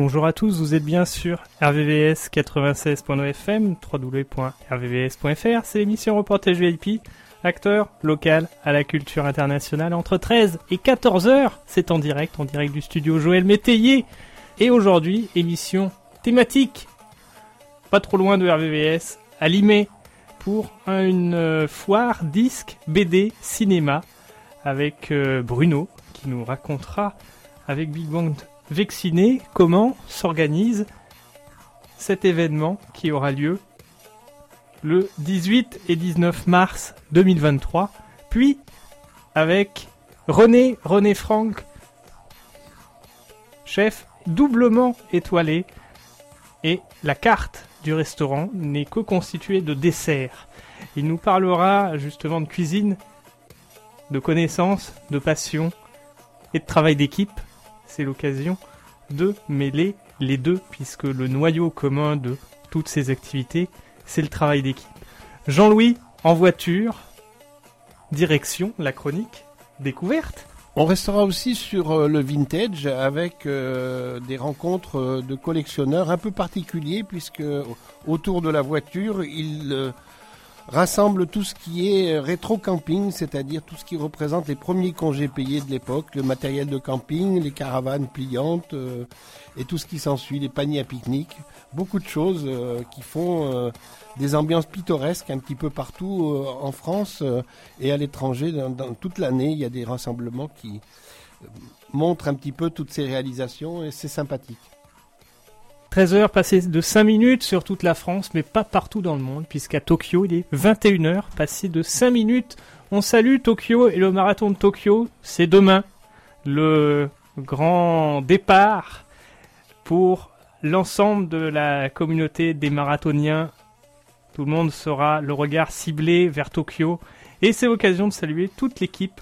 Bonjour à tous, vous êtes bien sur RVVS 96.9 www.rvvs.fr, c'est l'émission Reportage VIP, acteur local à la culture internationale entre 13 et 14 heures, c'est en direct, en direct du studio Joël Métayer, et aujourd'hui, émission thématique, pas trop loin de RVVS, à Limay, pour une euh, foire disque BD cinéma, avec euh, Bruno, qui nous racontera avec Big Bang Vacciné, comment s'organise cet événement qui aura lieu le 18 et 19 mars 2023. Puis, avec René, René Franck, chef doublement étoilé, et la carte du restaurant n'est que constituée de desserts. Il nous parlera justement de cuisine, de connaissances, de passion et de travail d'équipe c'est l'occasion de mêler les deux, puisque le noyau commun de toutes ces activités, c'est le travail d'équipe. Jean-Louis, en voiture, direction la chronique découverte. On restera aussi sur euh, le vintage avec euh, des rencontres euh, de collectionneurs un peu particuliers puisque autour de la voiture, ils rassemble tout ce qui est euh, rétro-camping, c'est-à-dire tout ce qui représente les premiers congés payés de l'époque, le matériel de camping, les caravanes pliantes euh, et tout ce qui s'ensuit, les paniers à pique-nique, beaucoup de choses euh, qui font des ambiances pittoresques un petit peu partout en France et à l'étranger. Dans, toute l'année, il y a des rassemblements qui montrent un petit peu toutes ces réalisations et c'est sympathique. 13 heures passées de 5 minutes sur toute la France, mais pas partout dans le monde, puisqu'à Tokyo, il est 21 heures passées de 5 minutes. On salue Tokyo et le marathon de Tokyo, c'est demain. Le grand départ pour l'ensemble de la communauté des marathoniens. Tout le monde sera le regard ciblé vers Tokyo. Et c'est l'occasion de saluer toute l'équipe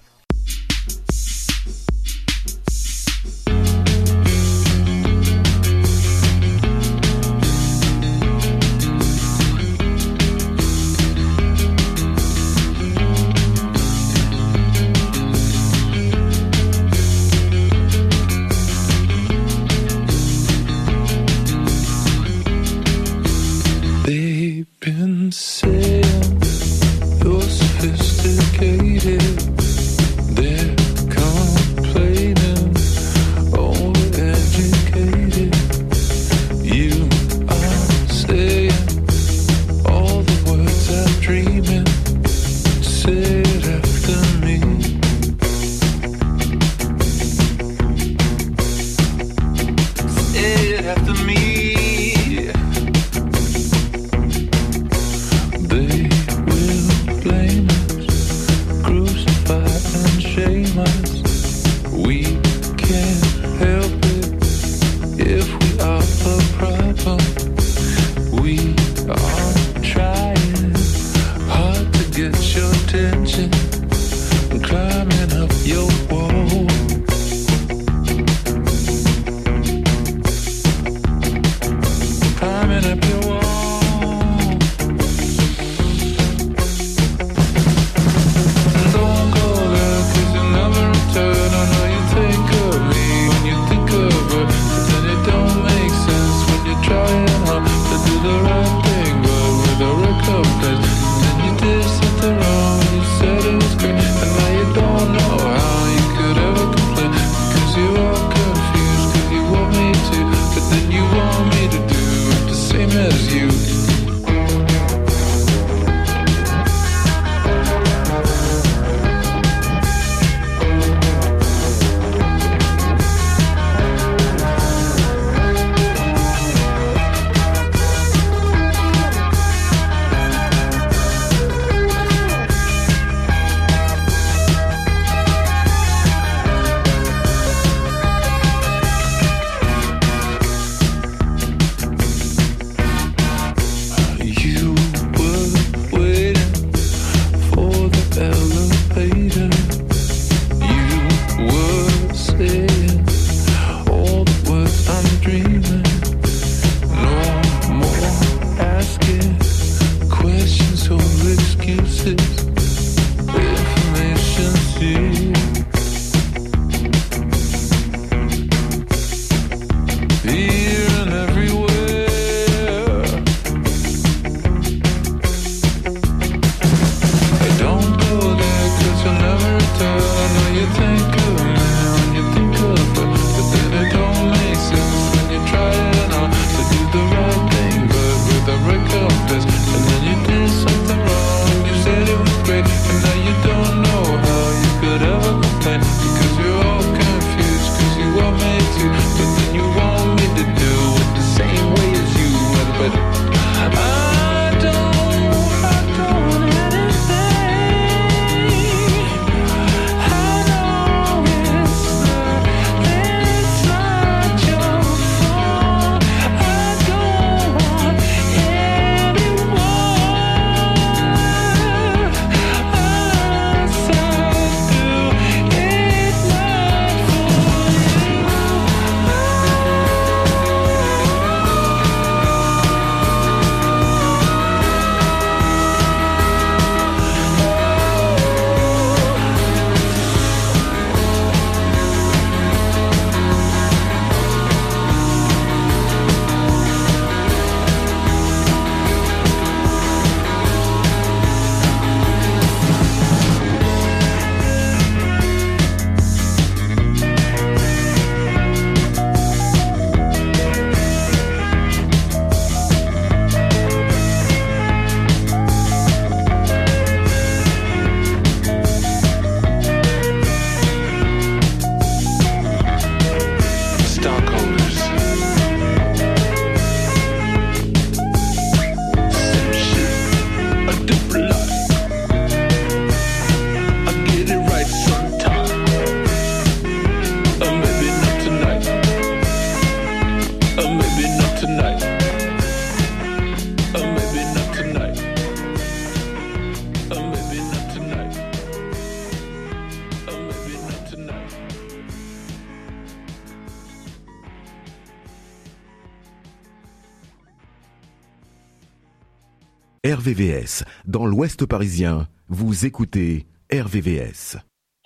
RVVS, dans l'Ouest parisien, vous écoutez RVVS.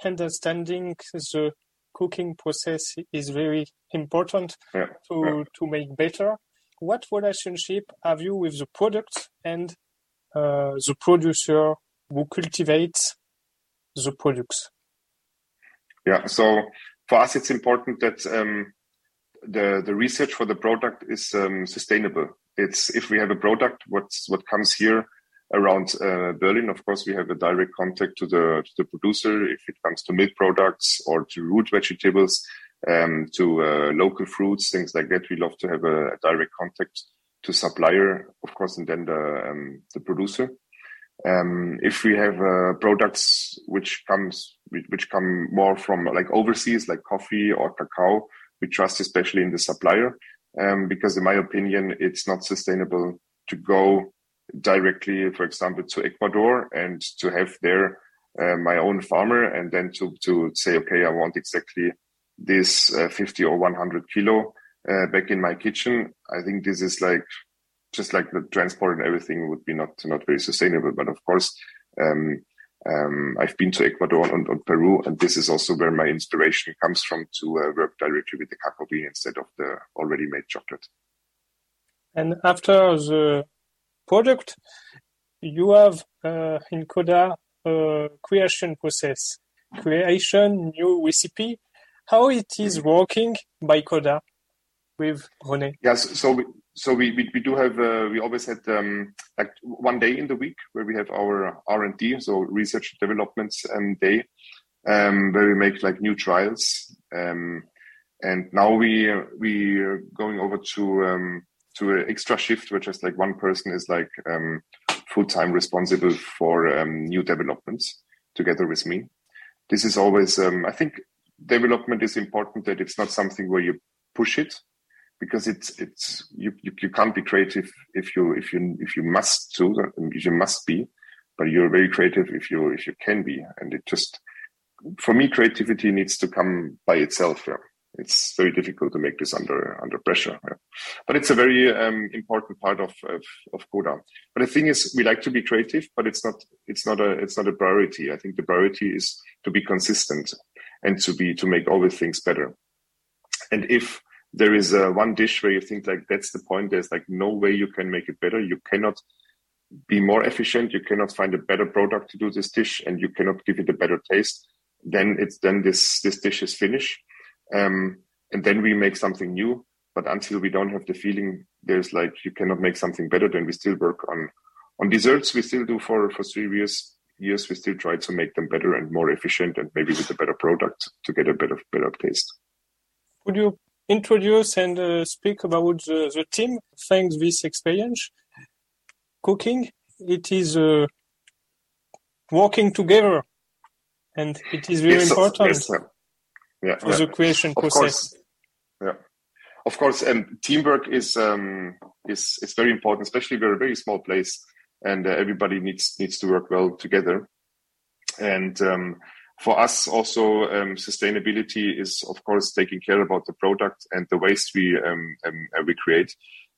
Understanding the cooking process is very important to, to make better. What relationship have you with the product and uh, the producer who cultivates the products? Yeah. So for us, it's important that um, the the research for the product is um, sustainable. It's if we have a product, what's what comes here around uh, Berlin. Of course, we have a direct contact to the to the producer. If it comes to milk products or to root vegetables, um, to uh, local fruits, things like that, we love to have a, a direct contact to supplier, of course, and then the um, the producer. Um, if we have uh, products which comes which come more from like overseas, like coffee or cacao, we trust especially in the supplier um, because, in my opinion, it's not sustainable to go directly, for example, to Ecuador and to have there uh, my own farmer and then to to say, okay, I want exactly this uh, 50 or 100 kilo uh, back in my kitchen. I think this is like just like the transport and everything would be not not very sustainable. But of course, um, um, I've been to Ecuador and, and, Peru, and this is also where my inspiration comes from to uh, work directly with the cacao bean instead of the already made chocolate. And after the product, you have uh, in Coda a creation process, creation, new recipe. How it is working by Coda with René? Yes, so we, so we, we, we do have uh, we always had um, like one day in the week where we have our R and D, so research developments and development um, day, um, where we make like new trials. Um, and now we we are going over to um, to an extra shift, where just like one person is like um, full time responsible for um, new developments together with me. This is always um, I think development is important that it's not something where you push it because it's it's you, you, you can't be creative if you if you if you must to if you must be but you're very creative if you if you can be and it just for me creativity needs to come by itself yeah. it's very difficult to make this under under pressure yeah. but it's a very um, important part of, of of coda but the thing is we like to be creative but it's not it's not a it's not a priority i think the priority is to be consistent and to be to make all the things better and if there is uh, one dish where you think like that's the point there's like no way you can make it better. You cannot be more efficient. You cannot find a better product to do this dish and you cannot give it a better taste. Then it's then this this dish is finished. Um, and then we make something new. But until we don't have the feeling there's like you cannot make something better then we still work on on desserts. We still do for for three years years we still try to make them better and more efficient and maybe with a better product to get a better better taste. Could you introduce and uh, speak about the, the, team thanks this experience. Cooking it is uh, working together and it is very yes, important yes, yeah, for yeah. the creation of process. Course. yeah. Of course um, teamwork is um, is is very important especially we're a very small place and uh, everybody needs needs to work well together. And um, for us also um, sustainability is of course taking care about the product and the waste we um, um, we create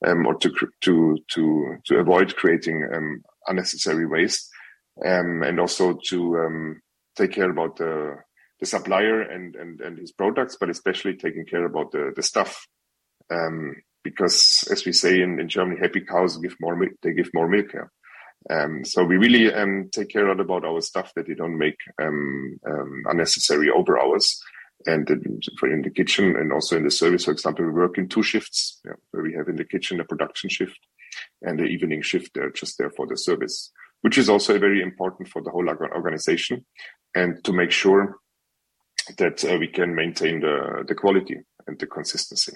um, or to to to to avoid creating um, unnecessary waste um, and also to take care about the the supplier and, and and his products but especially taking care about the the stuff because as we say in, in Germany happy cows give more milk they give more milk yeah. Um, so we really um, take care a lot about our stuff that they don't make um, unnecessary over hours. And in, the kitchen and also in the service, for example, we work in two shifts yeah, where we have in the kitchen a production shift and the evening shift They're just there for the service, which is also very important for the whole organization and to make sure that uh, we can maintain the, the quality and the consistency.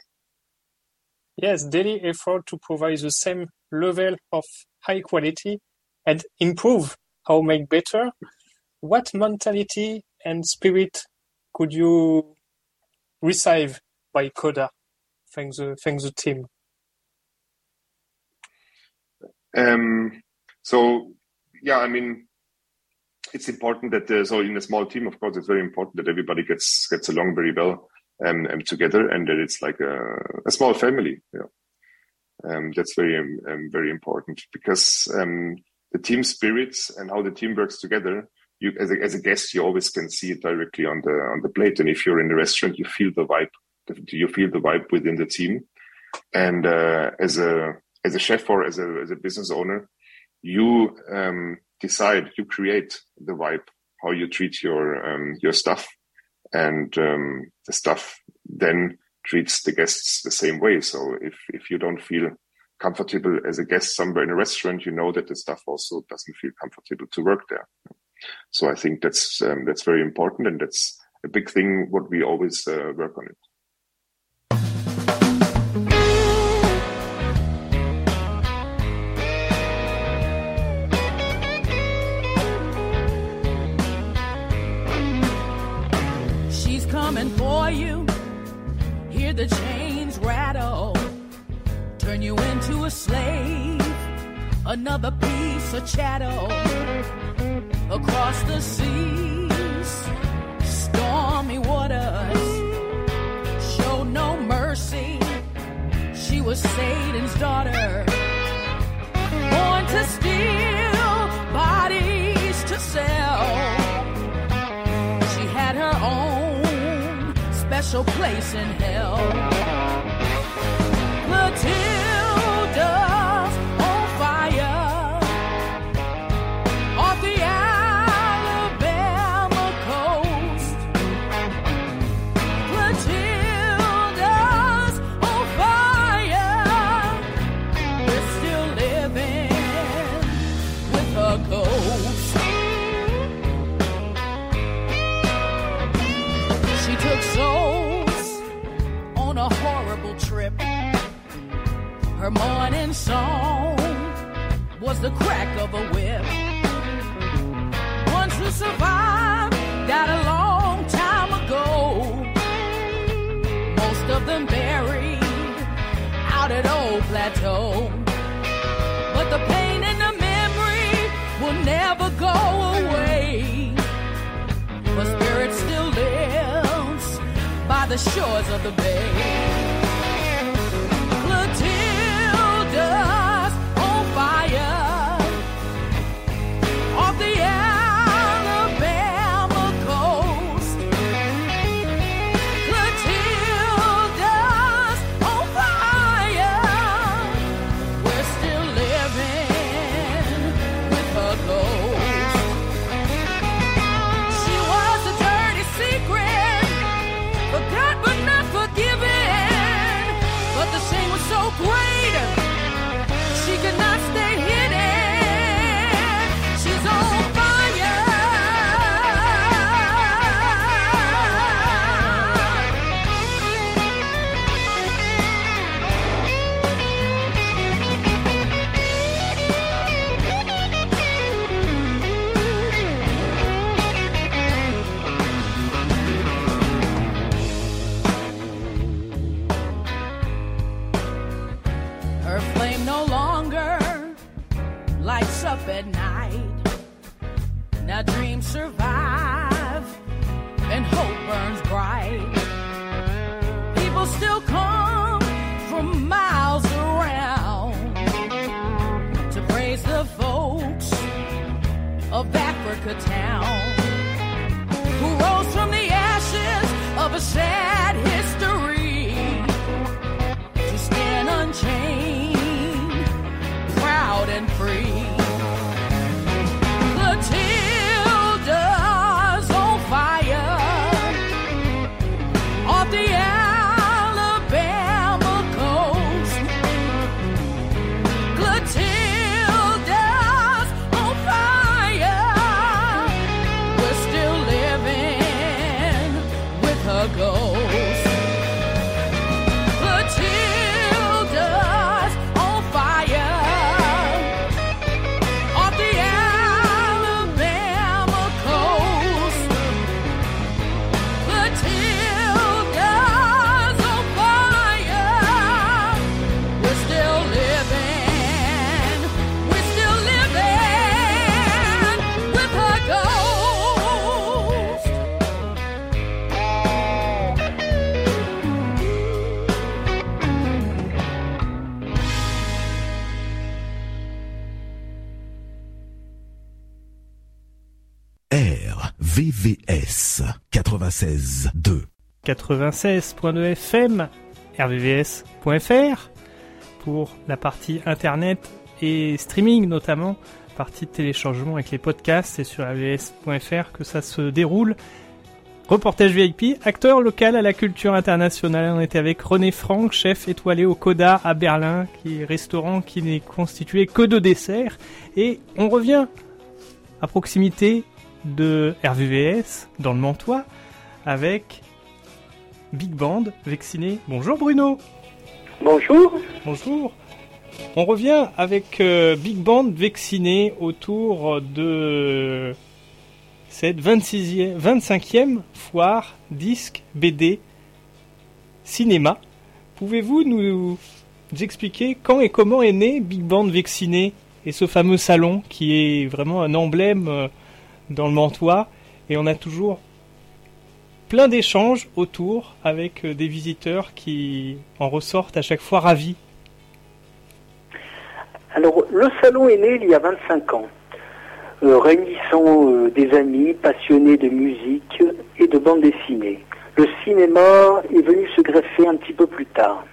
Yes, daily effort to provide the same level of high quality and improve or make better. What mentality and spirit could you receive by Coda? Thanks the thanks the team. Um, so yeah, I mean, it's important that uh, so in a small team, of course, it's very important that everybody gets gets along very well and, and together, and that it's like a, a small family. Yeah. Um, that's very um, very important because um, the team spirits and how the team works together. You, as a, as a guest, you always can see it directly on the on the plate. And if you're in the restaurant, you feel the vibe. You feel the vibe within the team. And uh, as a as a chef or as a as a business owner, you um, decide, you create the vibe, how you treat your um, your stuff, and um, the stuff then treats the guests the same way. So if if you don't feel comfortable as a guest somewhere in a restaurant, you know that the staff also doesn't feel comfortable to work there. So I think that's um, that's very important, and that's a big thing. What we always uh, work on it. A slave, another piece of chattel across the seas, stormy waters. Show no mercy. She was Satan's daughter, born to steal, bodies to sell. She had her own special place in hell. Matilda's Her morning song was the crack of a whip. Ones who survived died a long time ago. Most of them buried out at Old Plateau. But the pain and the memory will never go away. Her spirit still lives by the shores of the bay. never said 96.2. 96.2 FM, rvvs.fr pour la partie internet et streaming notamment, partie de téléchargement avec les podcasts, c'est sur rvvs.fr que ça se déroule. Reportage VIP, acteur local à la culture internationale. On était avec René Franck, chef étoilé au Coda à Berlin, qui est restaurant qui n'est constitué que de desserts. Et on revient à proximité de RVVS dans le Mantois avec Big Band Vacciné. Bonjour Bruno. Bonjour. Bonjour. On revient avec euh, Big Band Vacciné autour de cette 26e, 25e foire disque BD cinéma. Pouvez-vous nous expliquer quand et comment est né Big Band Vacciné et ce fameux salon qui est vraiment un emblème euh, dans le Mantois? Et on a toujours plein d'échanges autour avec euh, des visiteurs qui en ressortent à chaque fois ravis. Alors, le salon est né il y a 25 ans, euh, réunissant euh, des amis passionnés de musique et de bande dessinée. Le cinéma est venu se greffer un petit peu plus tard.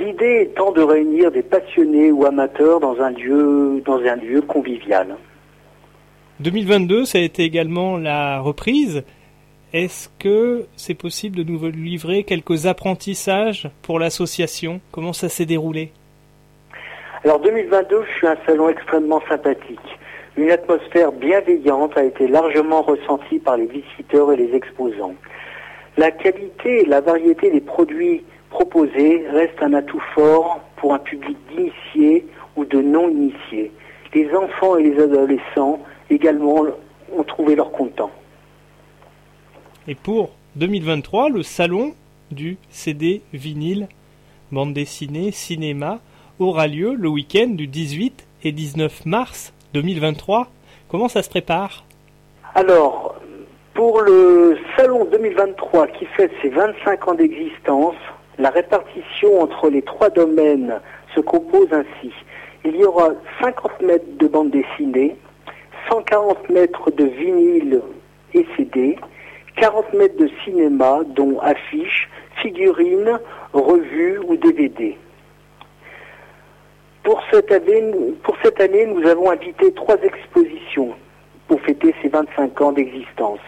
L'idée étant de réunir des passionnés ou amateurs dans un lieu, dans un lieu convivial. 2022, ça a été également la reprise. Est-ce que c'est possible de nous livrer quelques apprentissages pour l'association? Comment ça s'est déroulé? Alors 2022 fut un salon extrêmement sympathique. Une atmosphère bienveillante a été largement ressentie par les visiteurs et les exposants. La qualité et la variété des produits proposés restent un atout fort pour un public d'initiés ou de non-initiés. Les enfants et les adolescents également ont trouvé leur content. Et pour 2023, le salon du CD vinyle, bande dessinée, cinéma aura lieu le week-end du 18 et 19 mars 2023. Comment ça se prépare? Alors, pour le salon 2023 qui fête ses 25 ans d'existence, la répartition entre les trois domaines se compose ainsi. Il y aura 50 mètres de bande dessinée, 140 mètres de vinyle et CD, 40 mètres de cinéma, dont affiches, figurines, revues ou DVD. Pour cette, année, pour cette année, nous avons invité trois expositions pour fêter ces 25 ans d'existence.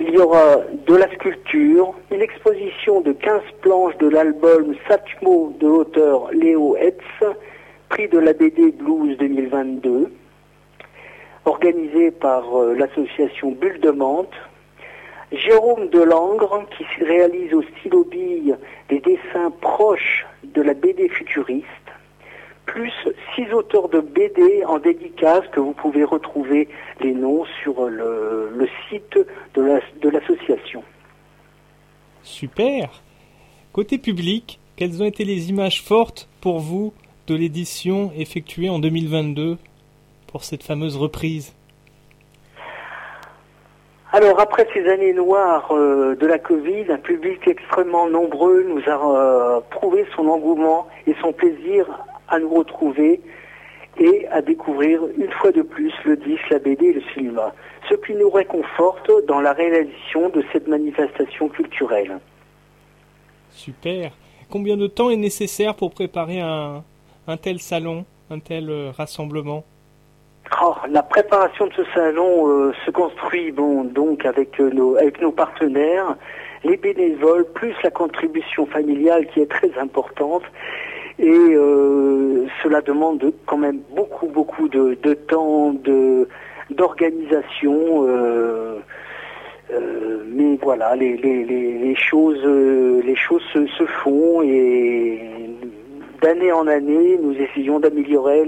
Il y aura de la sculpture, une exposition de 15 planches de l'album Satchmo de l'auteur Léo Hetz, prix de la BD Blues 2022, organisé par euh, l'association Bulle de Mante. Jérôme Delangre, qui réalise au stylo bille des dessins proches de la BD futuriste, plus six auteurs de BD en dédicace que vous pouvez retrouver les noms sur le, le site de l'association. Super Côté public, quelles ont été les images fortes pour vous de l'édition effectuée en 2022 pour cette fameuse reprise. Alors après ces années noires euh, de la Covid, un public extrêmement nombreux nous a euh, prouvé son engouement et son plaisir à nous retrouver et à découvrir une fois de plus le disque, la BD et le cinéma, ce qui nous réconforte dans la réalisation de cette manifestation culturelle. Super. Combien de temps est nécessaire pour préparer un, un tel salon, un tel euh, rassemblement? Oh, la préparation de ce salon euh, se construit donc avec euh, nos avec nos partenaires, les bénévoles plus la contribution familiale qui est très importante et euh, cela demande quand même beaucoup beaucoup de, temps de d'organisation mais voilà les, choses les choses se, font et d'année en année nous essayons d'améliorer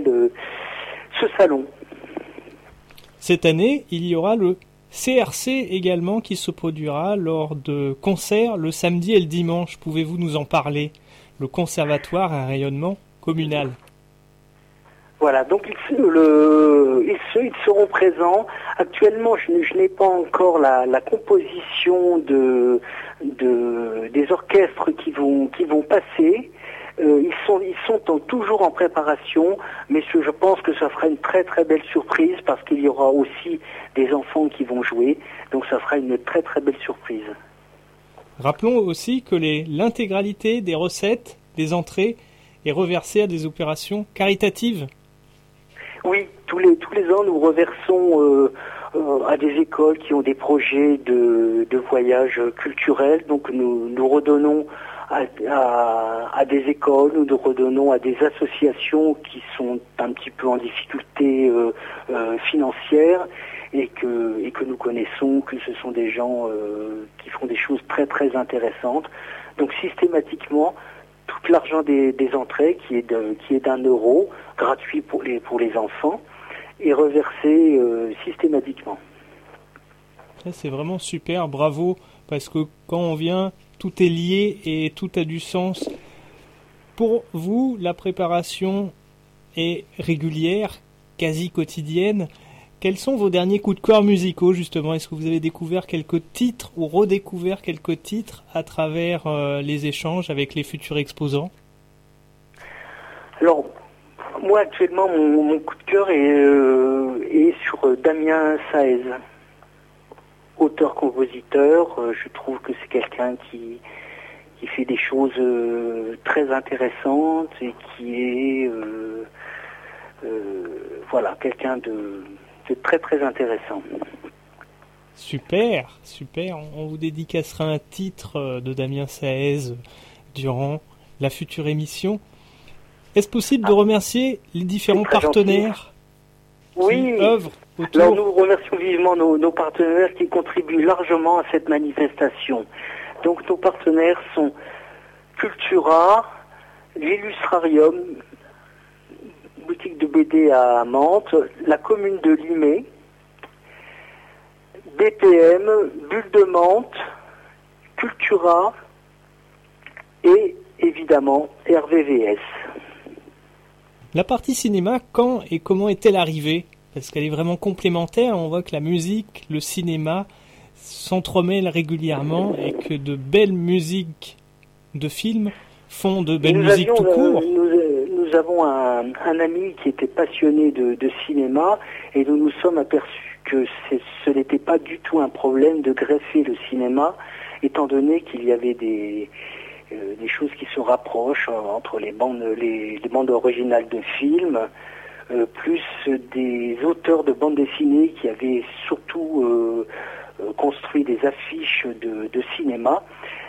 ce salon. Cette année, il y aura le CRC également qui se produira lors de concerts le samedi et le dimanche. Pouvez-vous nous en parler? Le conservatoire à rayonnement communal. Voilà, donc ils, seront présents. Actuellement, je, n'ai pas encore la, composition de, de- des orchestres qui vont passer, Euh, ils sont, ils sont en- toujours en préparation, mais ce- je pense que ça fera une très très belle surprise parce qu'il y aura aussi des enfants qui vont jouer, donc ça fera une très très belle surprise. Rappelons aussi que l'intégralité des recettes, des entrées, est reversée à des opérations caritatives. Oui, tous les tous les ans, nous reversons euh, euh, à des écoles qui ont des projets de, de voyage culturel. Donc nous nous redonnons à, des écoles, nous nous redonnons à des associations qui sont un petit peu en difficulté euh, euh, financière et que et que nous connaissons que ce sont des gens euh, qui font des choses très très intéressantes. Donc systématiquement, tout l'argent des, des entrées, qui est de- qui est d'un euro, gratuit pour les pour les enfants, est reversé systématiquement. C'est vraiment super, bravo, parce que quand on vient, tout est lié et tout a du sens. Pour vous, la préparation est régulière, quasi quotidienne. Quels sont vos derniers coups de cœur musicaux, justement? Est-ce que vous avez découvert quelques titres ou redécouvert quelques titres à travers euh, les échanges avec les futurs exposants? Alors, moi actuellement, mon, coup de cœur est, euh, est sur euh, Damien Saez, auteur-compositeur. Euh, je trouve que c'est quelqu'un qui, qui fait des choses euh, très intéressantes et qui est, euh, voilà, quelqu'un de, de très très intéressant. Super, super. On vous dédicacera un titre de Damien Saez durant la future émission. Est-ce possible de remercier les différents partenaires Oui, qui Alors nous remercions vivement nos, nos partenaires qui contribuent largement à cette manifestation. Donc nos partenaires sont Cultura, l'Illustrarium, boutique de BD à Mantes, la commune de Limay, BPM, Bulle de Mantes, Cultura et évidemment RVVS. La partie cinéma, quand et comment est-elle arrivée? Parce qu'elle est vraiment complémentaire. On voit que la musique, le cinéma s'entremêlent régulièrement et que de belles musiques de films font de belles musiques avions, tout court. euh, nous, euh, nous avons un, un ami qui était passionné de, de cinéma et nous nous sommes aperçus que ce n'était pas du tout un problème de greffer le cinéma, étant donné qu'il y avait des, euh, des choses qui se rapprochent entre les bandes, les, les bandes originales de films, plus des auteurs de bandes dessinées qui avaient surtout euh, euh, construit des affiches de, de cinéma.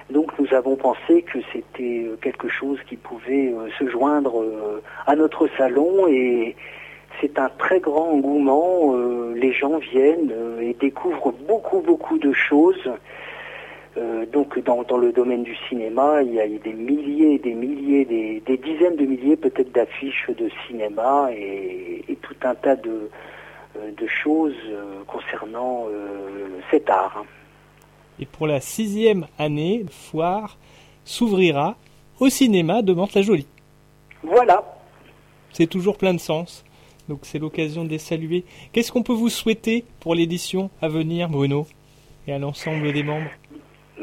Donc nous avons pensé que c'était euh, quelque chose qui pouvait euh, se joindre euh, à notre salon et c'est un très grand engouement. euh, les gens viennent euh, et découvrent beaucoup beaucoup de choses. Euh, donc dans, dans le domaine du cinéma, il y a des milliers des milliers, des, des dizaines de milliers peut-être d'affiches de cinéma et, et tout un tas de, euh, de choses euh, concernant euh, cet art. Et pour la sixième année, le foire s'ouvrira au cinéma de Mantes-la-Jolie. Voilà. C'est toujours plein de sens. Donc c'est l'occasion de les saluer. Qu'est-ce qu'on peut vous souhaiter pour l'édition à venir, Bruno, et à l'ensemble des membres?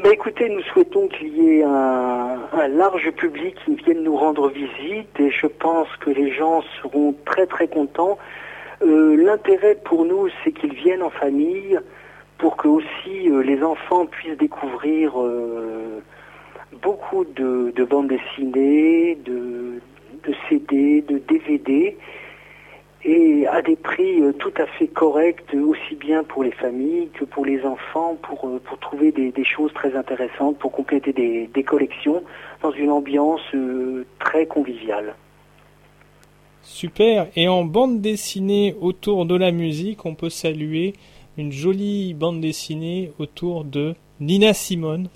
Ben écoutez, nous souhaitons qu'il y ait un, large public qui vienne nous rendre visite et je pense que les gens seront très très contents. Euh, L'intérêt pour nous, c'est qu'ils viennent en famille pour que aussi euh, les enfants puissent découvrir euh, beaucoup de, de bandes dessinées, de, de CD, de DVD et à des prix euh, tout à fait corrects, aussi bien pour les familles que pour les enfants, pour, euh, pour trouver des, choses très intéressantes, pour compléter des, des collections dans une ambiance euh, très conviviale. Super. Et en bande dessinée autour de la musique, on peut saluer une jolie bande dessinée autour de Nina Simone.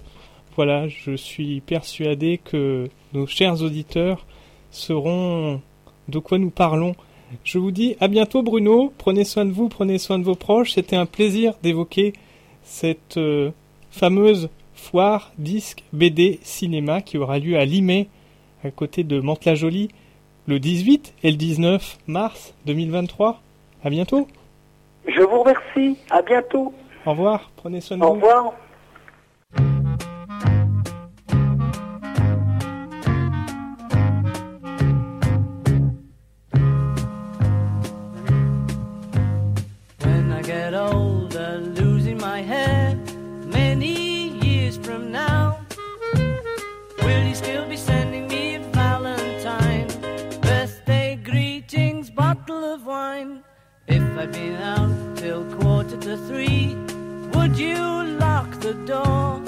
Voilà, je suis persuadé que nos chers auditeurs sauront de quoi nous parlons. Je vous dis à bientôt Bruno, prenez soin de vous, prenez soin de vos proches. C'était un plaisir d'évoquer cette euh, fameuse foire disque BD cinéma qui aura lieu à Limay, à côté de Mantes-la-Jolie, le 18 et le 19 mars 2023. À bientôt. Je vous remercie. À bientôt. Au revoir. Prenez soin de Au vous. revoir. I'd been out till quarter to three, would you lock the door?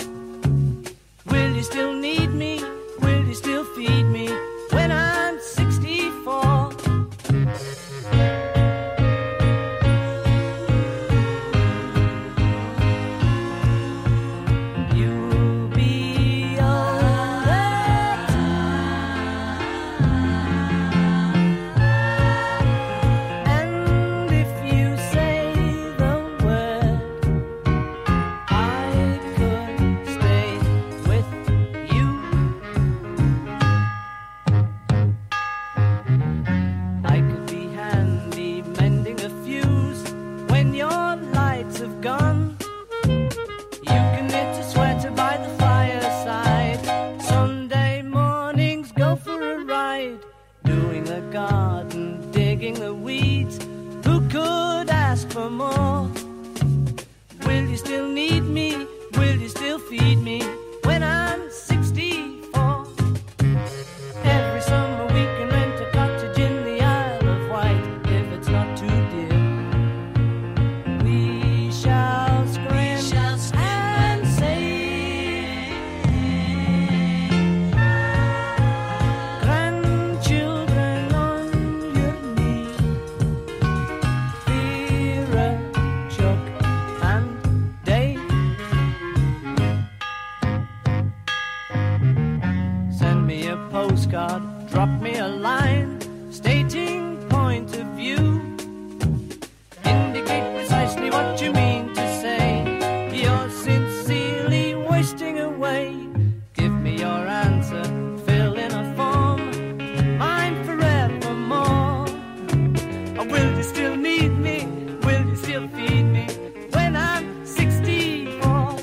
Will you still need me? Will you still feed me? When I'm 64?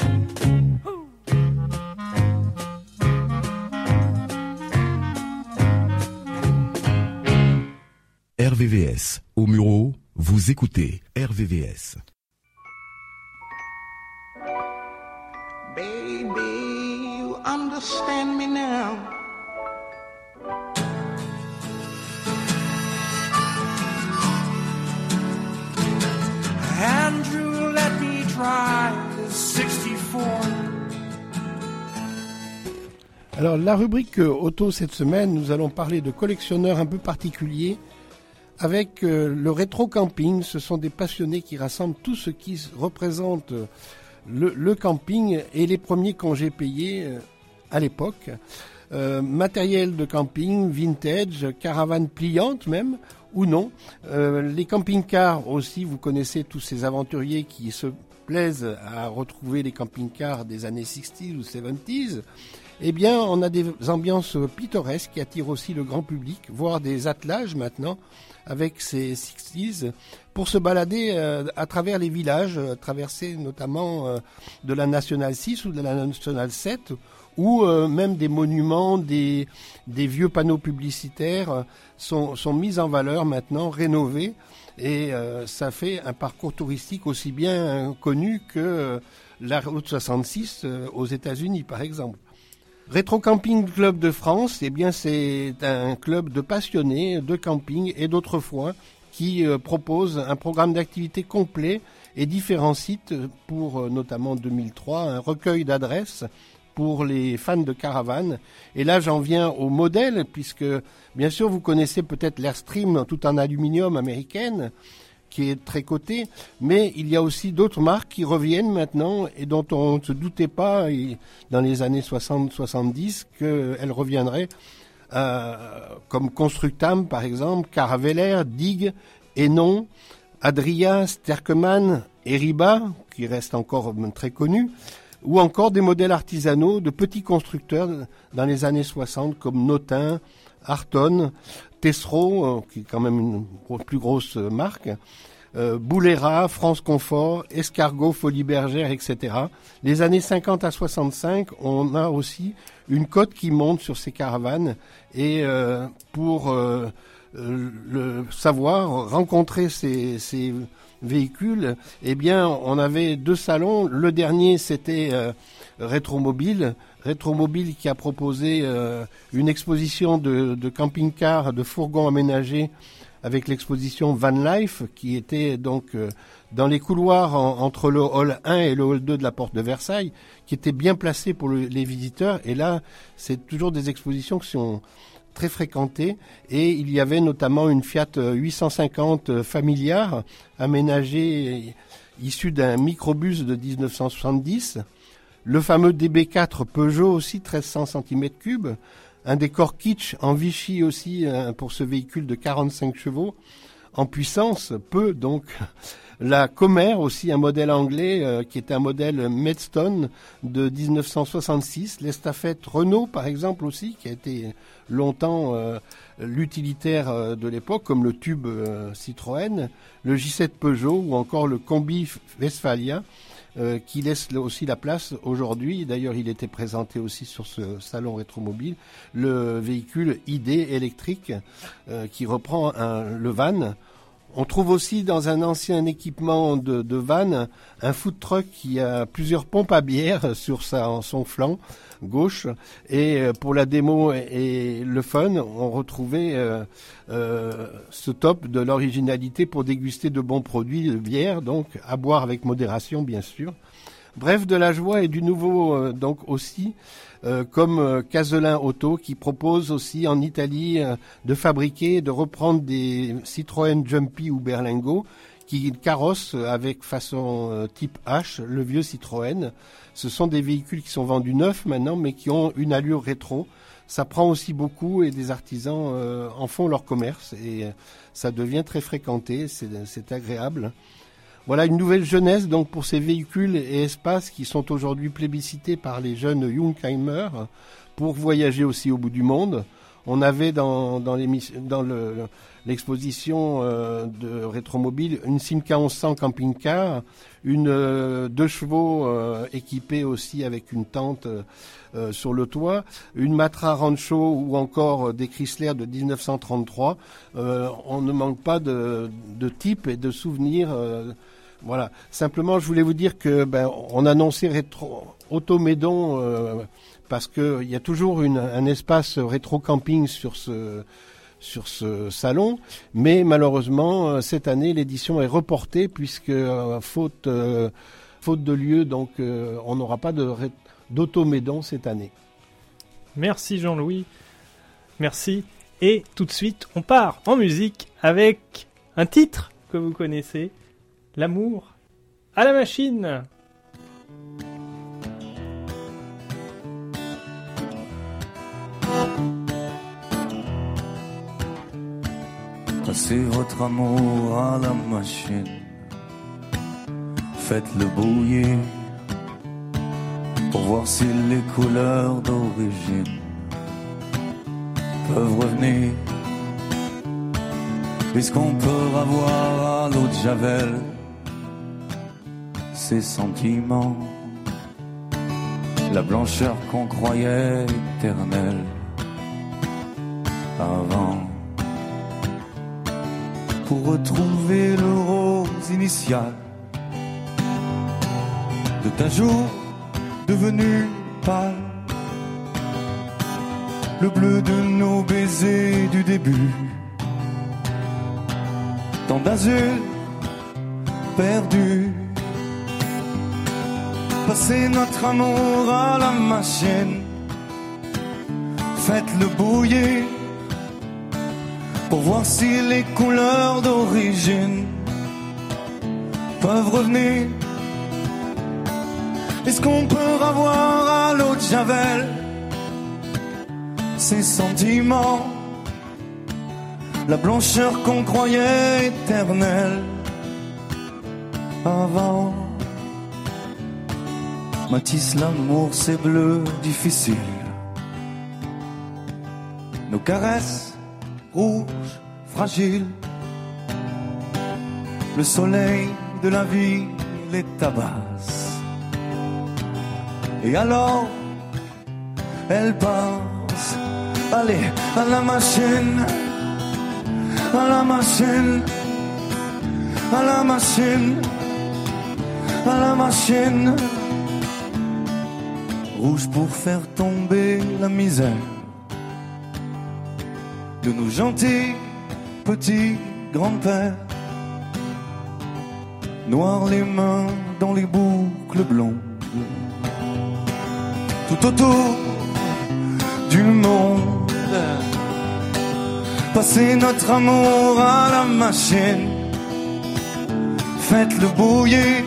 RVVS. Au Muro, vous écoutez RVVS. Baby, you understand me now. Alors la rubrique euh, auto cette semaine, nous allons parler de collectionneurs un peu particuliers avec euh, le rétro camping. Ce sont des passionnés qui rassemblent tout ce qui représente euh, le, camping et les premiers congés payés à l'époque. Matériel de camping, vintage, caravane pliante même, ou non. Les camping-cars aussi, vous connaissez tous ces aventuriers qui se plaisent à retrouver les camping-cars des années 60s ou 70s. Eh bien, on a des ambiances pittoresques qui attirent aussi le grand public, voire des attelages maintenant avec ces 60s pour se balader euh, à travers les villages, euh, traverser notamment euh, de la Nationale 6 ou de la Nationale 7 ou même des monuments, des, vieux panneaux publicitaires sont, sont mis en valeur maintenant, rénovés, et ça fait un parcours touristique aussi bien connu que la route 66 euh, aux États-Unis, par exemple. Rétro Camping Club de France, eh bien c'est un club de passionnés de camping et d'autrefois qui euh, propose un programme d'activités complet et différents sites pour euh, notamment 2003 un recueil d'adresses pour les fans de caravane. Et là, j'en viens au modèle, puisque bien sûr, vous connaissez peut-être l'Airstream tout en aluminium américaine, qui est très cotée, mais il y a aussi d'autres marques qui reviennent maintenant et dont on ne se doutait pas dans les années 60-70 qu'elles reviendraient, euh, comme Constructam par exemple, Caravelair, Dig, Enon, Adria, Sterkeman, Eriba, qui reste encore très connu, ou encore des modèles artisanaux de petits constructeurs dans les années 60 comme Notin, Arton, Tessero, euh, qui est quand même une plus grosse euh, marque, euh, France Confort, Escargot, Folie Bergère, etc. Les années 50 à 65, on a aussi une cote qui monte sur ces caravanes et euh, pour le savoir, rencontrer ces, ces véhicules, eh bien, on avait deux salons. Le dernier, c'était Rétromobile. Rétromobile qui a proposé euh, une exposition de, de camping-cars, de fourgons aménagés avec l'exposition Van Life qui était donc euh, dans les couloirs en- entre le hall 1 et le hall 2 de la porte de Versailles, qui était bien placé pour le- les visiteurs. Et là, c'est toujours des expositions qui sont très fréquentées. Et il y avait notamment une Fiat 850 familiard aménagée, issue d'un microbus de 1970. Le fameux DB4 Peugeot aussi, 1300 cm3. Un décor kitsch en Vichy aussi euh, pour ce véhicule de 45 chevaux en puissance, peu donc. La Comer aussi, un modèle anglais euh, qui est un modèle Medstone de 1966. L'estafette Renault par exemple aussi, qui a été longtemps euh, l'utilitaire euh, de l'époque, comme le tube Citroën, le J7 Peugeot ou encore le Combi Westphalia euh, qui laisse aussi la place aujourd'hui. D'ailleurs, il était présenté aussi sur ce salon rétromobile, le véhicule ID électrique euh, qui reprend un, le van. On trouve aussi dans un ancien équipement de, de van un food truck qui a plusieurs pompes à bière sur sa, son flanc gauche. Et euh, pour la démo et, le fun, on retrouvait euh, euh, ce top de l'originalité pour déguster de bons produits de bière, donc à boire avec modération bien sûr. Bref, de la joie et du nouveau donc aussi, euh, comme euh, Caselin Auto qui propose aussi en Italie euh, de fabriquer, de reprendre des Citroën Jumpy ou Berlingo qui carrossent avec façon type H le vieux Citroën. Ce sont des véhicules qui sont vendus neufs maintenant, mais qui ont une allure rétro. Ça prend aussi beaucoup et des artisans en font leur commerce et ça devient très fréquenté, c'est agréable. Voilà une nouvelle jeunesse donc pour ces véhicules et espaces qui sont aujourd'hui plébiscités par les jeunes Jungheimer pour voyager aussi au bout du monde. On avait dans, l'exposition euh, de Rétromobile une Simca 1100 camping-car, une euh, deux chevaux euh, équipée aussi avec une tente euh, sur le toit, une Matra Rancho ou encore des Chrysler de 1933. Euh, on ne manque pas de, de types et de souvenirs. Voilà. Simplement, je voulais vous dire que ben, on annonçait Automédon euh, parce que il y a toujours un espace rétro camping sur ce salon, mais malheureusement euh, cette année l'édition est reportée puisque euh, faute de lieu, donc on n'aura pas de d'automédon cette année. Merci Jean-Louis. Merci. Et tout de suite, on part en musique avec un titre que vous connaissez, L'amour à la machine. Passez votre amour à la machine. Faites-le bouillir pour voir si les couleurs d'origine peuvent revenir. Puisqu'on peut avoir à l'eau de Javel ses sentiments, la blancheur qu'on croyait éternelle avant. Pour retrouver le rose initial de ta jour devenu pâle, le bleu de nos baisers du début, tant d'azur perdu. Passez notre amour à la machine, faites-le bouillir pour voir si les couleurs d'origine peuvent revenir. Est-ce qu'on peut avoir à l'eau de Javel ces sentiments, la blancheur qu'on croyait éternelle avant? Matisse l'amour, c'est bleu difficile. Nos caresses rouge, fragile. Le soleil de la vie les tabasse. Et alors, elle passe. Allez, à la machine, à la machine, à la machine, à la machine. Rouge pour faire tomber la misère de nos gentils petits grands-pères. Noir les mains dans les boucles blondes. Tout autour du monde. Passer notre amour à la machine. Faites-le bouillir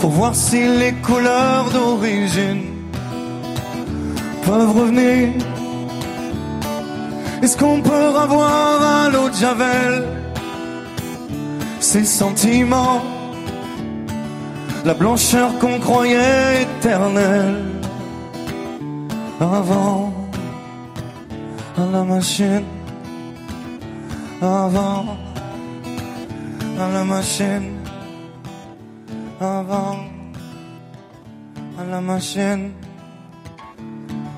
pour voir si les couleurs d'origine peuvent revenir. Est-ce qu'on peut revoir à l'eau de Javel ces sentiments, la blancheur qu'on croyait éternelle avant à la machine, avant à la machine, avant à la machine,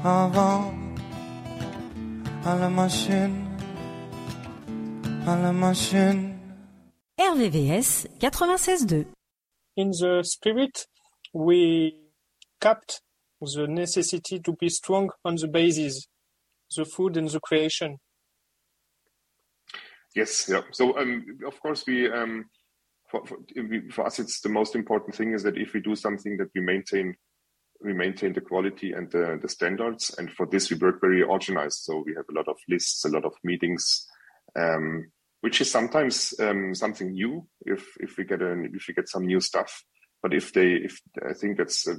avant à la machine, à la machine. RVVS 96.2. In the spirit, we kept the necessity to be strong on the basis, the food and the creation. Yes, yeah. So um, of course we um, for, for, for us it's the most important thing is that if we do something that we maintain we maintain the quality and the, the standards. And for this we work very organized. So we have a lot of lists a lot of meetings um, which is sometimes um, something new if if we get an if we get some new stuff. But if they if i think that's uh,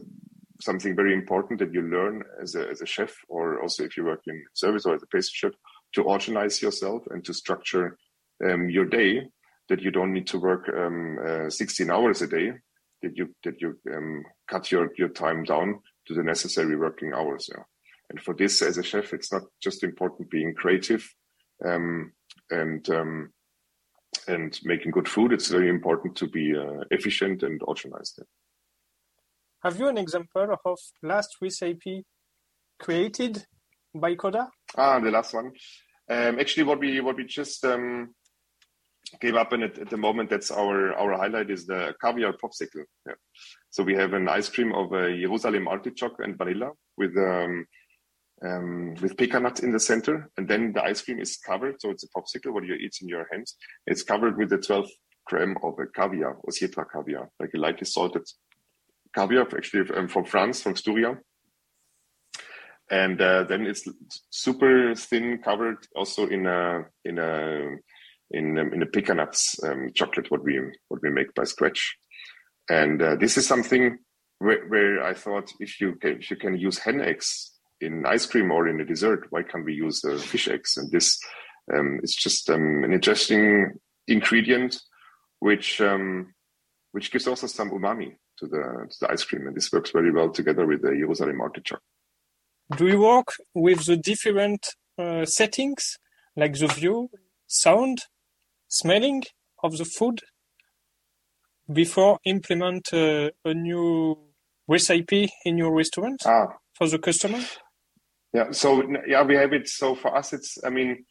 something very important that you learn as a, as a chef or also if you work in service or as a pastry chef to organize yourself and to structure um, your day that you don't need to work um, uh, 16 hours a day that you that you um, cut your your time down to the necessary working hours yeah. and for this as a chef it's not just important being creative um, and um, and making good food it's very important to be uh, efficient and organized Have you an example of last recipe created by Coda? Ah, the last one. Um, actually, what we what we just um, gave up and at, at the moment that's our our highlight is the caviar popsicle. Yeah. So we have an ice cream of a Jerusalem artichoke and vanilla with um, um, with pecan nuts in the center, and then the ice cream is covered. So it's a popsicle what you eat in your hands. It's covered with the 12 gram of a caviar, Osietra caviar, like a lightly salted caviar, actually um, from France, from Styria and uh, then it's super thin covered also in a in a in um, in a pecan nuts um, chocolate what we what we make by scratch. And uh, this is something where, where i thought if you can, if you can use hen eggs in ice cream or in a dessert why can't we use uh, fish eggs? And this um, is just um, an interesting ingredient which um, which gives also some umami to the to the ice cream. And this works very well together with the jerusalem artichoke. Do you work with the different uh, settings, like the view, sound, smelling of the food, before implement uh, a new recipe in your restaurant ah. for the customer? Yeah. So yeah, we have it. So for us, it's. I mean,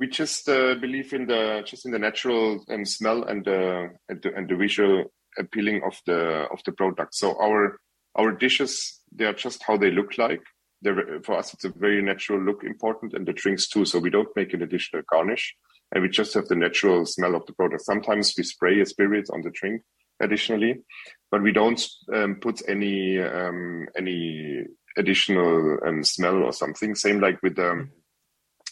we just uh, believe in the just in the natural um, smell and the, and the and the visual appealing of the of the product. So our our dishes they are just how they look like. They're, for us, it's a very natural look important, and the drinks too. So we don't make an additional garnish, and we just have the natural smell of the product. Sometimes we spray a spirit on the drink additionally, but we don't um, put any um, any additional um, smell or something. Same like with the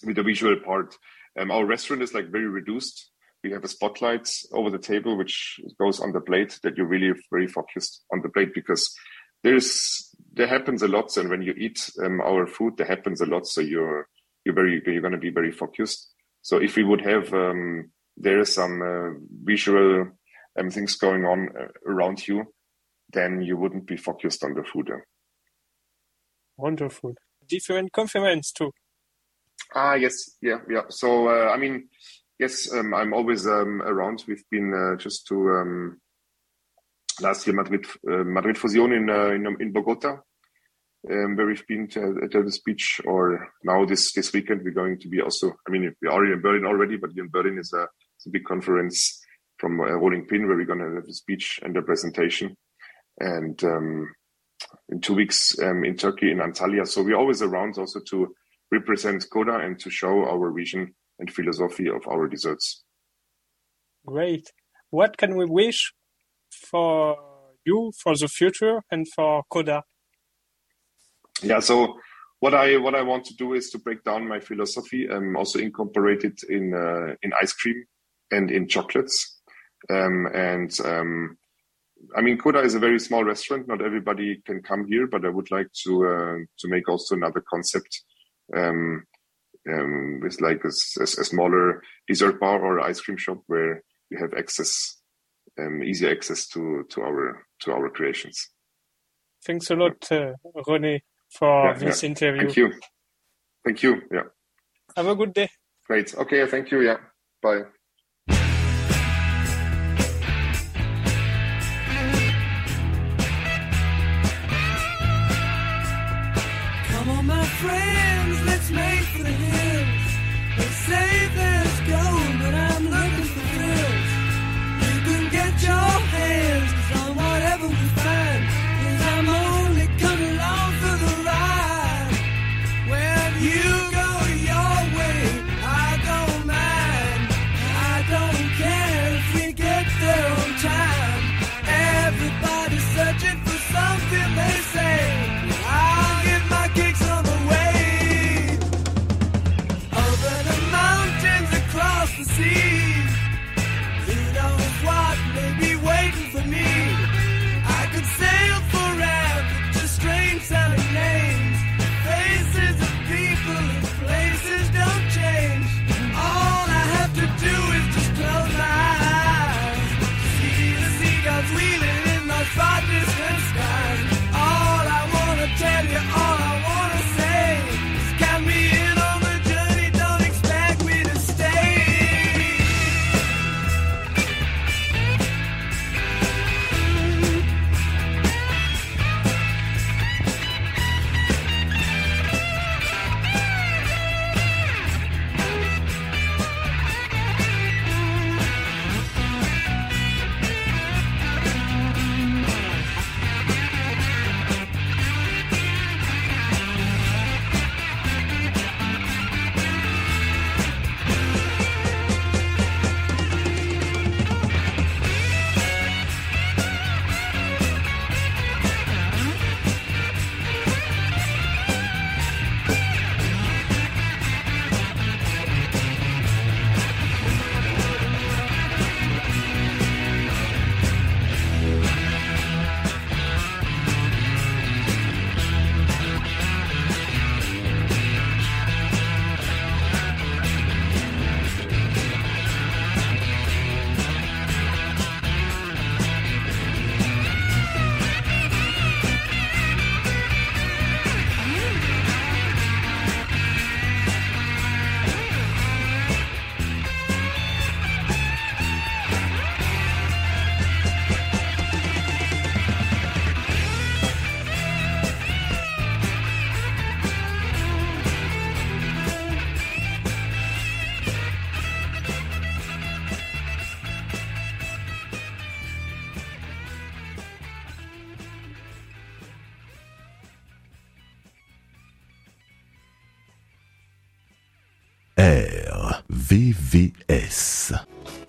with the visual part. Um, our restaurant is like very reduced. We have a spotlight over the table which goes on the plate that you're really very focused on the plate because there's there happens a lot, and when you eat um, our food, there happens a lot. So you're you're very you're going to be very focused. So if we would have um, there is some uh, visual um, things going on uh, around you, then you wouldn't be focused on the food. uh. Wonderful. Different conference too. Ah, yes, yeah, yeah. So uh, I mean, yes, um, I'm always um, around. We've been uh, just to um, last year Madrid uh, Madrid Fusion in uh, in, in Bogota, um, where we've been to, to the speech. Or now this this weekend we're going to be also. I mean, we are in Berlin already, but in Berlin is a, a big conference from uh, Rolling Pin, where we're going to have a speech and a presentation, and um, in two weeks um, in Turkey in Antalya. So we're always around also to represent Coda and to show our vision and philosophy of our desserts. Great. What can we wish for you for the future and for Coda? Yeah. So what I what I want to do is to break down my philosophy and also incorporate it in uh, in ice cream and in chocolates. Um, and um, I mean, Koda is a very small restaurant. Not everybody can come here, but I would like to uh, to make also another concept um, um, with like a, a, a, smaller dessert bar or ice cream shop where you have access, um, easy access to to our to our creations. Thanks a lot, uh, René, for Yeah, this yeah. interview. Thank you. Thank you. Yeah. Have a good day. Great. Okay. Thank you. Yeah. Bye. Come on, my friends, let's make for the hills. They say there's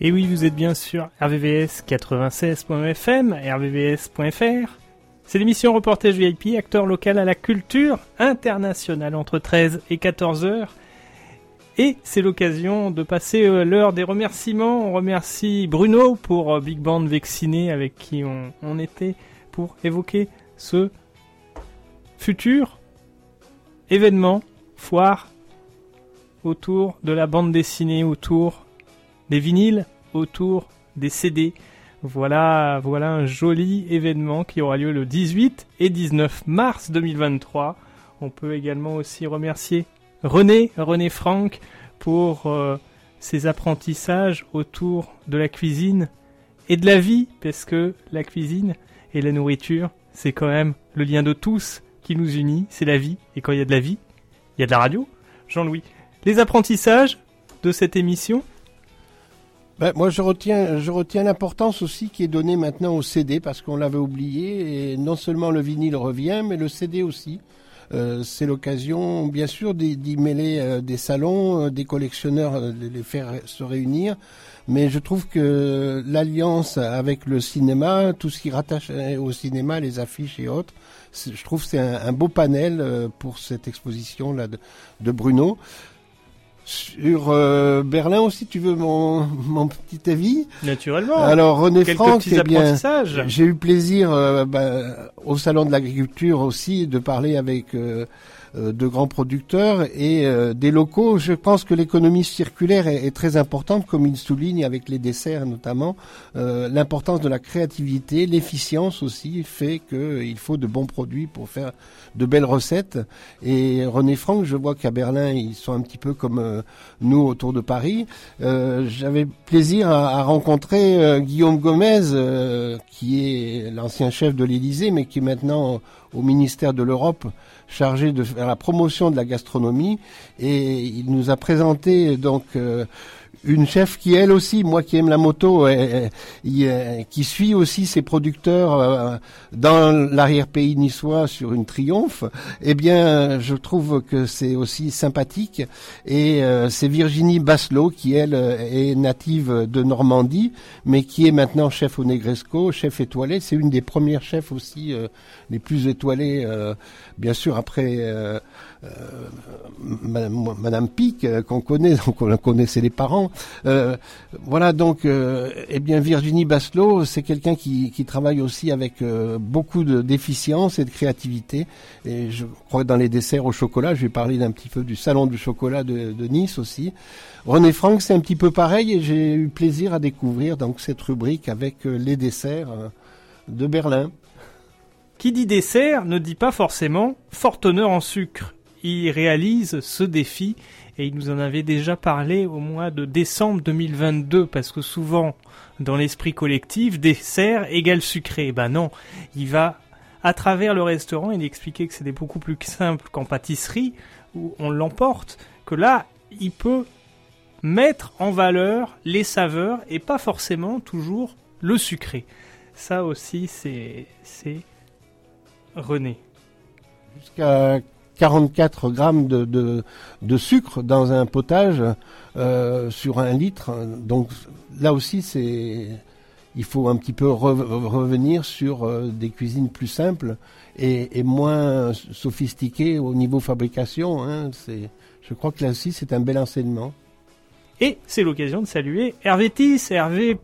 Et oui, vous êtes bien sûr RVVS 96.fm, rvvs.fr. C'est l'émission Reportage VIP, acteur local à la culture internationale entre 13 et 14 heures. Et c'est l'occasion de passer euh, l'heure des remerciements. On remercie Bruno pour euh, Big Band Vacciné avec qui on était pour évoquer ce futur événement, foire autour de la bande dessinée, autour des vinyles, autour des CD. Voilà, voilà un joli événement qui aura lieu le 18 et 19 mars 2023. On peut également aussi remercier René, René Franck, pour euh, ses apprentissages autour de la cuisine et de la vie, parce que la cuisine et la nourriture, c'est quand même le lien de tous qui nous unit, c'est la vie. Et quand il y a de la vie, il y a de la radio. Jean-Louis, les apprentissages de cette émission Ben, moi, je retiens, je retiens l'importance aussi qui est donnée maintenant au CD parce qu'on l'avait oublié et non seulement le vinyle revient, mais le CD aussi. Euh, c'est l'occasion, bien sûr, d'y mêler euh, des salons, euh, des collectionneurs, euh, de les faire se réunir. Mais je trouve que l'alliance avec le cinéma, tout ce qui rattache au cinéma, les affiches et autres, je trouve c'est un, beau panel pour cette exposition là de Bruno. Sur euh, Berlin aussi, tu veux mon, mon petit avis? Naturellement. Alors René Quelques Franck, eh bien, j'ai eu plaisir euh, bah, au salon de l'agriculture aussi de parler avec euh, de grands producteurs et euh, des locaux. Je pense que l'économie circulaire est, très importante, comme il souligne avec les desserts notamment. Euh, L'importance de la créativité, l'efficience aussi fait qu'il faut de bons produits pour faire de belles recettes. Et René Franck, je vois qu'à Berlin, ils sont un petit peu comme euh, nous autour de Paris. Euh, J'avais plaisir à, à rencontrer euh, Guillaume Gomez, euh, qui est l'ancien chef de l'Élysée, mais qui est maintenant au ministère de l'Europe, chargé de la promotion de la gastronomie. Et il nous a présenté donc euh, une chef qui elle aussi, moi qui aime la moto, euh, euh, euh, qui suit aussi ses producteurs dans l'arrière-pays niçois sur une triomphe, eh bien je trouve que c'est aussi sympathique. Et c'est Virginie Basselot qui elle est native de Normandie, mais qui est maintenant chef au Negresco, chef étoilé. C'est une des premières chefs aussi les plus étoilées, bien sûr après Madame, Madame Pic euh, qu'on connaît, donc on connaissait les parents. Euh, voilà donc, euh, eh bien Virginie Basselot, c'est quelqu'un qui, travaille aussi avec euh, beaucoup de d'efficience et de créativité. Et je crois que dans les desserts au chocolat, je vais parler d'un petit peu du salon du chocolat de, Nice aussi. René Franck, c'est un petit peu pareil et j'ai eu plaisir à découvrir donc cette rubrique avec euh, les desserts euh, de Berlin. Qui dit dessert ne dit pas forcément fort honneur en sucre. Il réalise ce défi et il nous en avait déjà parlé au mois de décembre 2022 parce que souvent dans l'esprit collectif dessert égale sucré. Ben non, il va à travers le restaurant il expliquait que c'était beaucoup plus simple qu'en pâtisserie où on l'emporte que là il peut mettre en valeur les saveurs et pas forcément toujours le sucré. Ça aussi c'est c'est René. Jusqu'à 44 grammes de, de, sucre dans un potage euh, sur un litre. Donc là aussi, c'est il faut un petit peu re- revenir sur euh, des cuisines plus simples et, moins sophistiquées au niveau fabrication. Hein. Je crois que là aussi, c'est un bel enseignement. Et c'est l'occasion de saluer Hervé Tis, Hervé,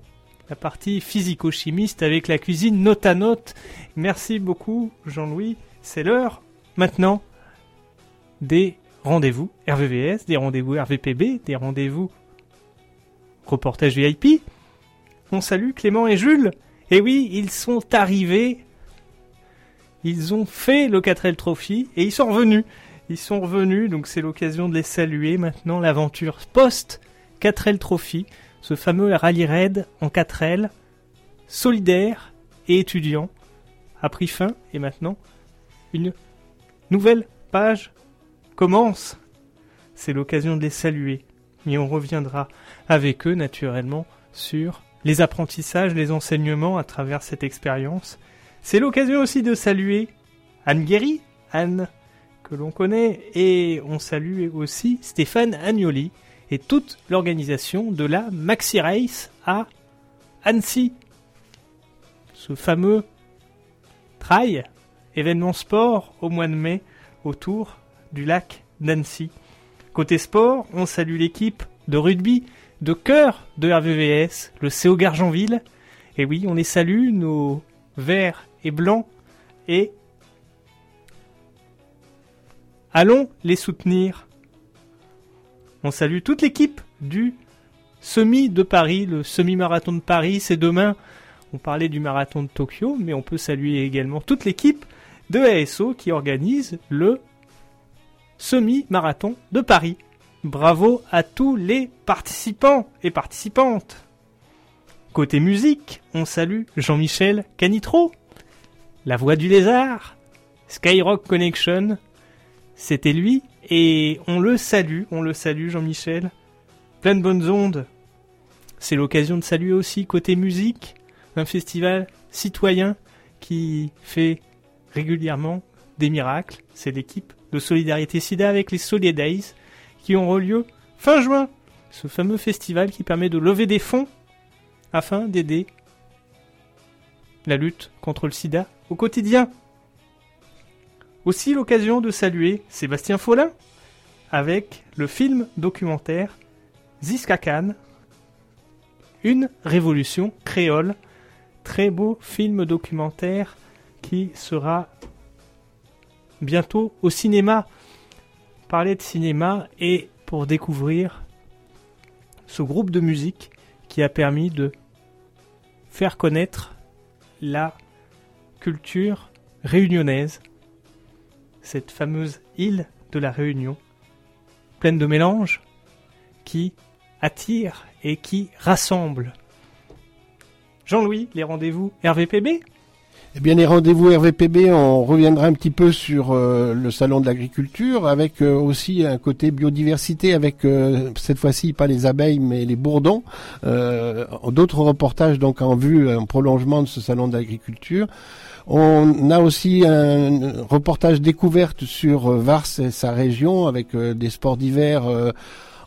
la partie physico-chimiste avec la cuisine note à note. Merci beaucoup Jean-Louis. C'est l'heure maintenant des rendez-vous RVVS, des rendez-vous RVPB, des rendez-vous reportage VIP. On salue Clément et Jules. Et oui, ils sont arrivés. Ils ont fait le 4L Trophy et ils sont revenus. Ils sont revenus, donc c'est l'occasion de les saluer. Maintenant, l'aventure post 4L Trophy, ce fameux rallye raid en 4L, solidaire et étudiant, a pris fin et maintenant une nouvelle page commence. C'est l'occasion de les saluer. Et on reviendra avec eux naturellement sur les apprentissages, les enseignements à travers cette expérience. C'est l'occasion aussi de saluer Anne Guéry, Anne que l'on connaît, et on salue aussi Stéphane Agnoli et toute l'organisation de la Maxi Race à Annecy. Ce fameux trail, événement sport au mois de mai autour du lac d'Annecy. Côté sport, on salue l'équipe de rugby de cœur de RVVS, le CO Gargenville. Et oui, on les salue, nos verts et blancs, et allons les soutenir. On salue toute l'équipe du semi de Paris, le semi-marathon de Paris, c'est demain. On parlait du marathon de Tokyo, mais on peut saluer également toute l'équipe de ASO qui organise le semi-marathon de Paris. Bravo à tous les participants et participantes. Côté musique, on salue Jean-Michel Canitro, La Voix du Lézard, Skyrock Connection. C'était lui et on le salue, on le salue Jean-Michel. Plein de bonnes ondes C'est l'occasion de saluer aussi côté musique un festival citoyen qui fait régulièrement des miracles. C'est l'équipe de Solidarité SIDA avec les Solidays qui auront lieu fin juin. Ce fameux festival qui permet de lever des fonds afin d'aider la lutte contre le sida au quotidien. Aussi l'occasion de saluer Sébastien Follin avec le film documentaire Ziska Khan, une révolution créole. Très beau film documentaire qui sera bientôt au cinéma. Parler de cinéma et pour découvrir ce groupe de musique qui a permis de faire connaître la culture réunionnaise, cette fameuse île de la Réunion, pleine de mélanges, qui attire et qui rassemble. Jean-Louis, les rendez-vous RVPB Eh bien, les rendez-vous RVPB, on reviendra un petit peu sur euh, le salon de l'agriculture, avec euh, aussi un côté biodiversité, avec euh, cette fois-ci pas les abeilles mais les bourdons. Euh, D'autres reportages donc en vue, en prolongement de ce salon de l'agriculture. On a aussi un reportage découverte sur Vars et sa région, avec des sports d'hiver.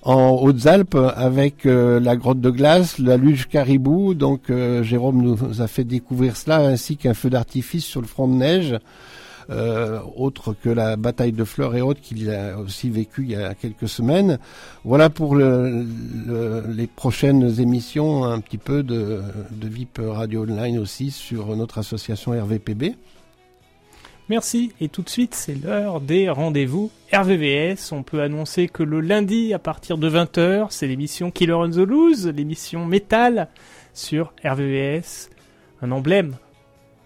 En Hautes-Alpes avec euh, la grotte de glace, la luge caribou. Donc euh, Jérôme nous a fait découvrir cela ainsi qu'un feu d'artifice sur le front de neige. euh, autre que la bataille de fleurs et autres qu'il a aussi vécu il y a quelques semaines. Voilà pour le- le- les prochaines émissions, un petit peu de, de VIP Radio Online aussi sur notre association RVPB. Merci. Et tout de suite, c'est l'heure des rendez-vous RVVS. On peut annoncer que le lundi, à partir de 20h, c'est l'émission Killer on the Loose, l'émission métal sur RVVS. Un emblème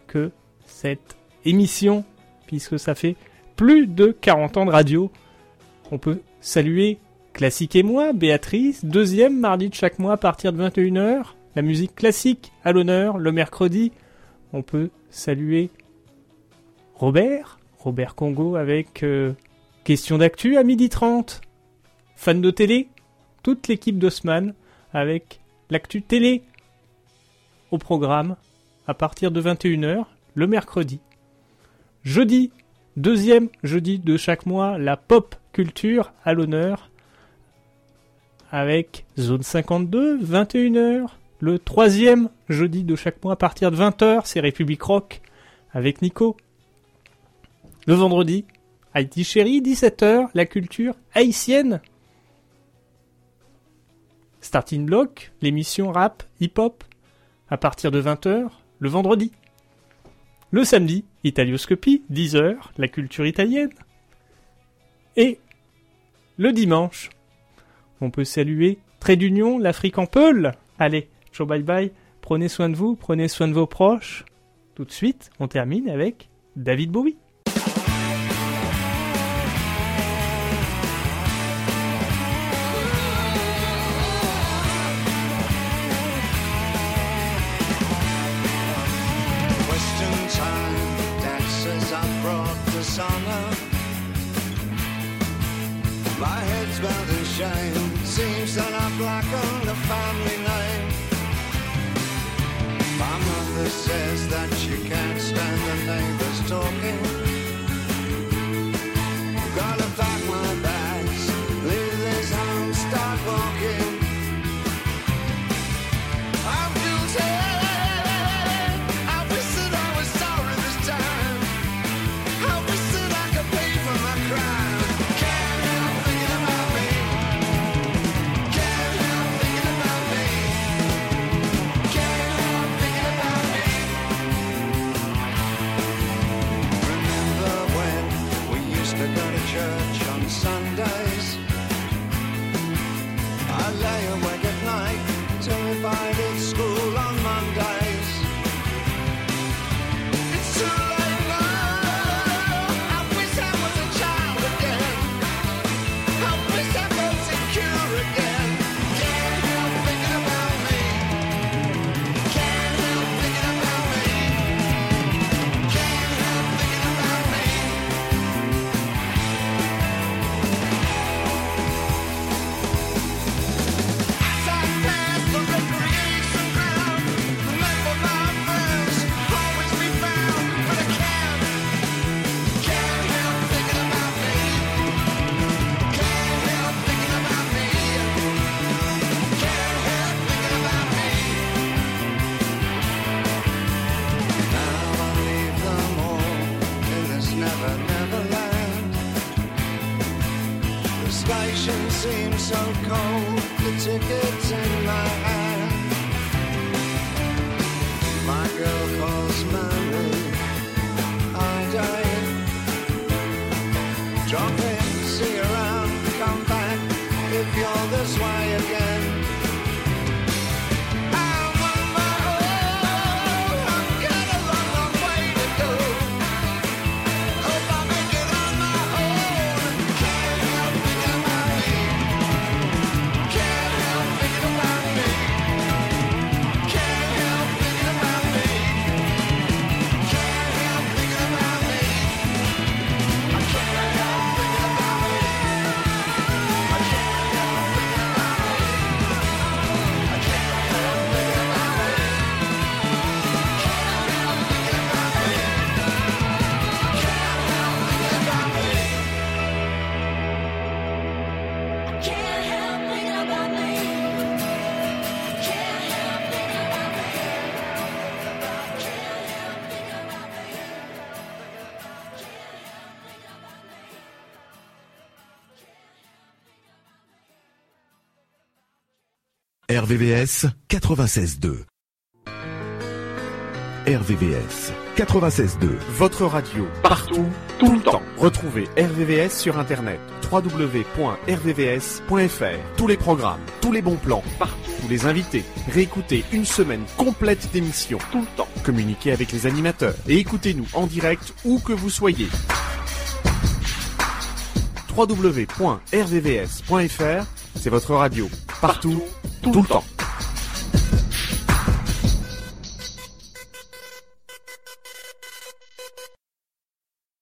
que cette émission, puisque ça fait plus de 40 ans de radio, on peut saluer Classique et moi, Béatrice, deuxième mardi de chaque mois à partir de 21h. La musique classique à l'honneur le mercredi. On peut saluer Robert, Robert Congo avec euh, question d'actu à midi 30. Fan de télé, toute l'équipe d'Osman avec l'actu télé au programme à partir de 21h le mercredi. Jeudi, deuxième jeudi de chaque mois, la pop culture à l'honneur avec Zone 52, 21h. Le troisième jeudi de chaque mois à partir de 20h, c'est République Rock avec Nico. Le vendredi, Haïti Chéri, 17h, la culture haïtienne. Starting Block, l'émission rap, hip-hop, à partir de 20h, le vendredi. Le samedi, Italioscopie, 10h, la culture italienne. Et le dimanche, on peut saluer Trait d'Union, l'Afrique en Peul. Allez, ciao bye bye, prenez soin de vous, prenez soin de vos proches. Tout de suite, on termine avec David Bowie. I brought dishonor. My head's bound in shame. Seems that I've blackened the family name. My mother says that she can't stand the neighbors talking. Gotta pack my bags, RVVS 96.2. RVVS 96.2. Votre radio, partout, tout le temps. Retrouvez RVVS sur Internet, www.rvvs.fr. Tous les programmes, tous les bons plans, partout, tous les invités. Réécoutez une semaine complète d'émissions, tout le temps. Communiquez avec les animateurs et écoutez-nous en direct où que vous soyez. www.rvvs.fr, c'est votre radio, partout, tout le temps.